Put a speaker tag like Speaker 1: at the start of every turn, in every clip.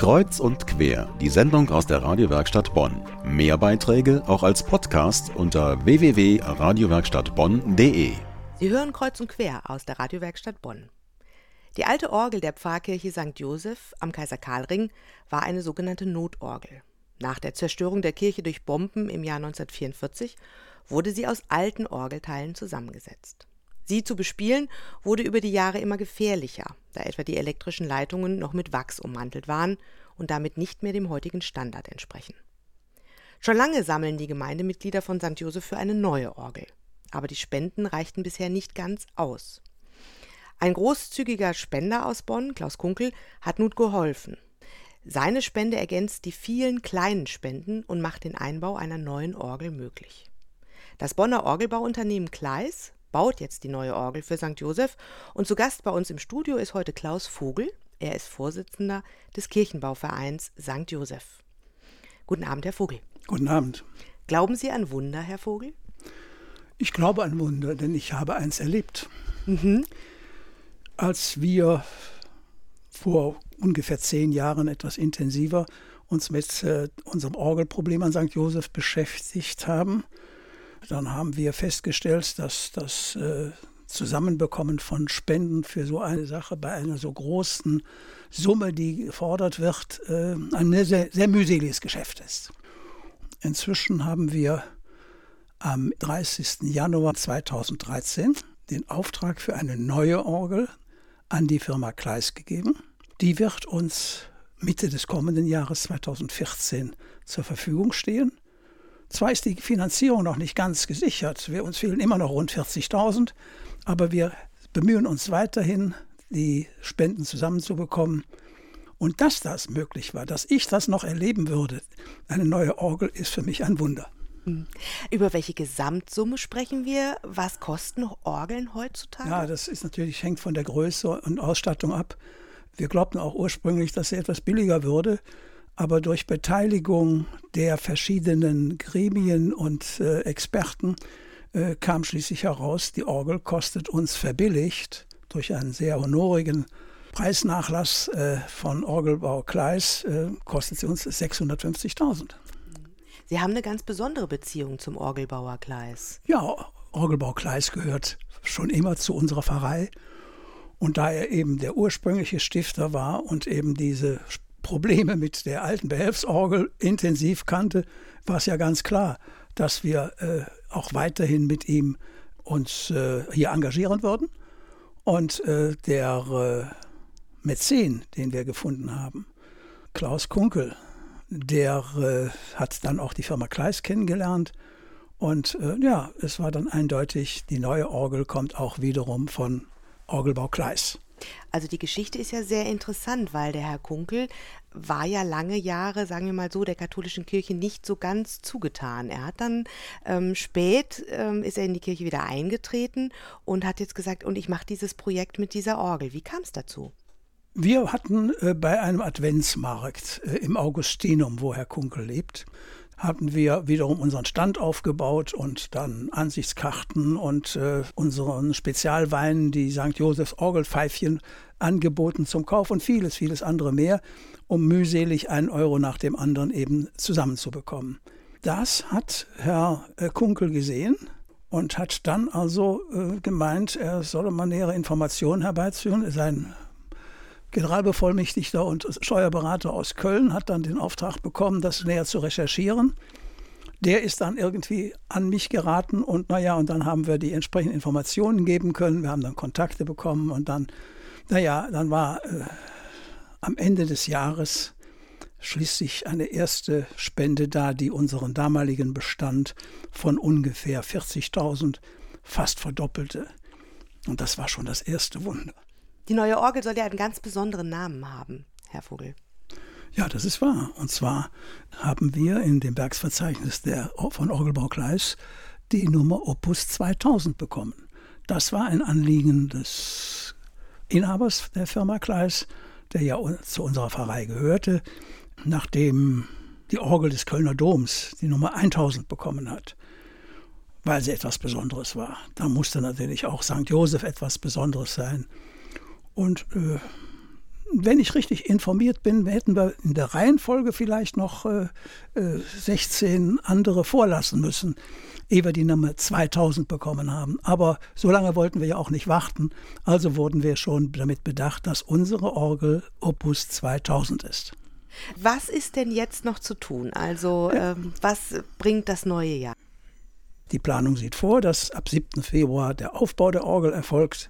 Speaker 1: Kreuz und quer, die Sendung aus der Radiowerkstatt Bonn. Mehr Beiträge auch als Podcast unter www.radiowerkstattbonn.de.
Speaker 2: Sie hören Kreuz und quer aus der Radiowerkstatt Bonn. Die alte Orgel der Pfarrkirche St. Joseph am Kaiser Karlring war eine sogenannte Notorgel. Nach der Zerstörung der Kirche durch Bomben im Jahr 1944 wurde sie aus alten Orgelteilen zusammengesetzt. Sie zu bespielen wurde über die Jahre immer gefährlicher, da etwa die elektrischen Leitungen noch mit Wachs ummantelt waren und damit nicht mehr dem heutigen Standard entsprechen. Schon lange sammeln die Gemeindemitglieder von St. Joseph für eine neue Orgel. Aber die Spenden reichten bisher nicht ganz aus. Ein großzügiger Spender aus Bonn, Klaus Kunkel, hat nun geholfen. Seine Spende ergänzt die vielen kleinen Spenden und macht den Einbau einer neuen Orgel möglich. Das Bonner Orgelbauunternehmen Kleis baut jetzt die neue Orgel für St. Joseph. Und zu Gast bei uns im Studio ist heute Klaus Vogel. Er ist Vorsitzender des Kirchenbauvereins St. Joseph. Guten Abend, Herr Vogel.
Speaker 3: Guten Abend.
Speaker 2: Glauben Sie an Wunder, Herr Vogel?
Speaker 3: Ich glaube an Wunder, denn ich habe eins erlebt. Mhm. Als wir vor ungefähr zehn Jahren etwas intensiver uns mit äh, unserem Orgelproblem an St. Joseph beschäftigt haben, dann haben wir festgestellt, dass das äh, Zusammenbekommen von Spenden für so eine Sache bei einer so großen Summe, die gefordert wird, äh, ein sehr, sehr mühseliges Geschäft ist. Inzwischen haben wir am 30. Januar 2013 den Auftrag für eine neue Orgel an die Firma Kleis gegeben. Die wird uns Mitte des kommenden Jahres 2014 zur Verfügung stehen. Zwar ist die Finanzierung noch nicht ganz gesichert, wir, uns fehlen immer noch rund 40.000, aber wir bemühen uns weiterhin, die Spenden zusammenzubekommen. Und dass das möglich war, dass ich das noch erleben würde, eine neue Orgel, ist für mich ein Wunder.
Speaker 2: Hm. Über welche Gesamtsumme sprechen wir? Was kosten Orgeln heutzutage?
Speaker 3: Ja, das ist natürlich hängt von der Größe und Ausstattung ab. Wir glaubten auch ursprünglich, dass sie etwas billiger würde aber durch Beteiligung der verschiedenen Gremien und äh, Experten äh, kam schließlich heraus, die Orgel kostet uns verbilligt durch einen sehr honorigen Preisnachlass äh, von Orgelbau Kleis, äh, kostet sie uns 650.000.
Speaker 2: Sie haben eine ganz besondere Beziehung zum Orgelbauer Kleis.
Speaker 3: Ja, Orgelbau Kleis gehört schon immer zu unserer Pfarrei. Und da er eben der ursprüngliche Stifter war und eben diese Probleme mit der alten Behelfsorgel intensiv kannte, war es ja ganz klar, dass wir äh, auch weiterhin mit ihm uns äh, hier engagieren würden. Und äh, der äh, Mäzen, den wir gefunden haben, Klaus Kunkel, der äh, hat dann auch die Firma Kleis kennengelernt. Und äh, ja, es war dann eindeutig, die neue Orgel kommt auch wiederum von Orgelbau Kleis.
Speaker 2: Also die Geschichte ist ja sehr interessant, weil der Herr Kunkel war ja lange Jahre, sagen wir mal so, der katholischen Kirche nicht so ganz zugetan. Er hat dann ähm, spät ähm, ist er in die Kirche wieder eingetreten und hat jetzt gesagt, und ich mache dieses Projekt mit dieser Orgel. Wie kam es dazu?
Speaker 3: Wir hatten äh, bei einem Adventsmarkt äh, im Augustinum, wo Herr Kunkel lebt, hatten wir wiederum unseren Stand aufgebaut und dann Ansichtskarten und äh, unseren Spezialweinen, die St. Josephs Orgelpfeifchen, angeboten zum Kauf und vieles, vieles andere mehr, um mühselig einen Euro nach dem anderen eben zusammenzubekommen. Das hat Herr äh, Kunkel gesehen und hat dann also äh, gemeint, er solle mal nähere Informationen herbeiführen. Sein Generalbevollmächtigter und Steuerberater aus Köln hat dann den Auftrag bekommen, das näher zu recherchieren. Der ist dann irgendwie an mich geraten und naja, und dann haben wir die entsprechenden Informationen geben können. Wir haben dann Kontakte bekommen und dann, naja, dann war äh, am Ende des Jahres schließlich eine erste Spende da, die unseren damaligen Bestand von ungefähr 40.000 fast verdoppelte. Und das war schon das erste Wunder.
Speaker 2: Die neue Orgel soll ja einen ganz besonderen Namen haben, Herr Vogel.
Speaker 3: Ja, das ist wahr. Und zwar haben wir in dem Werksverzeichnis der, von Orgelbau Kleis die Nummer Opus 2000 bekommen. Das war ein Anliegen des Inhabers der Firma Kleis, der ja zu unserer Pfarrei gehörte, nachdem die Orgel des Kölner Doms die Nummer 1000 bekommen hat, weil sie etwas Besonderes war. Da musste natürlich auch St. Josef etwas Besonderes sein. Und äh, wenn ich richtig informiert bin, hätten wir in der Reihenfolge vielleicht noch äh, 16 äh, andere vorlassen müssen, ehe wir die Nummer 2000 bekommen haben. Aber so lange wollten wir ja auch nicht warten. Also wurden wir schon damit bedacht, dass unsere Orgel Opus 2000 ist.
Speaker 2: Was ist denn jetzt noch zu tun? Also ähm, was bringt das neue Jahr?
Speaker 3: Die Planung sieht vor, dass ab 7. Februar der Aufbau der Orgel erfolgt.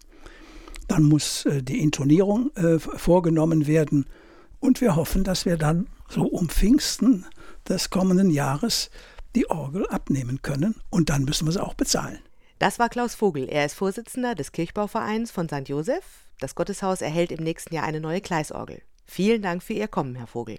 Speaker 3: Dann muss äh, die Intonierung äh, vorgenommen werden. Und wir hoffen, dass wir dann so um Pfingsten des kommenden Jahres die Orgel abnehmen können. Und dann müssen wir sie auch bezahlen.
Speaker 2: Das war Klaus Vogel. Er ist Vorsitzender des Kirchbauvereins von St. Josef. Das Gotteshaus erhält im nächsten Jahr eine neue Gleisorgel. Vielen Dank für Ihr Kommen, Herr Vogel.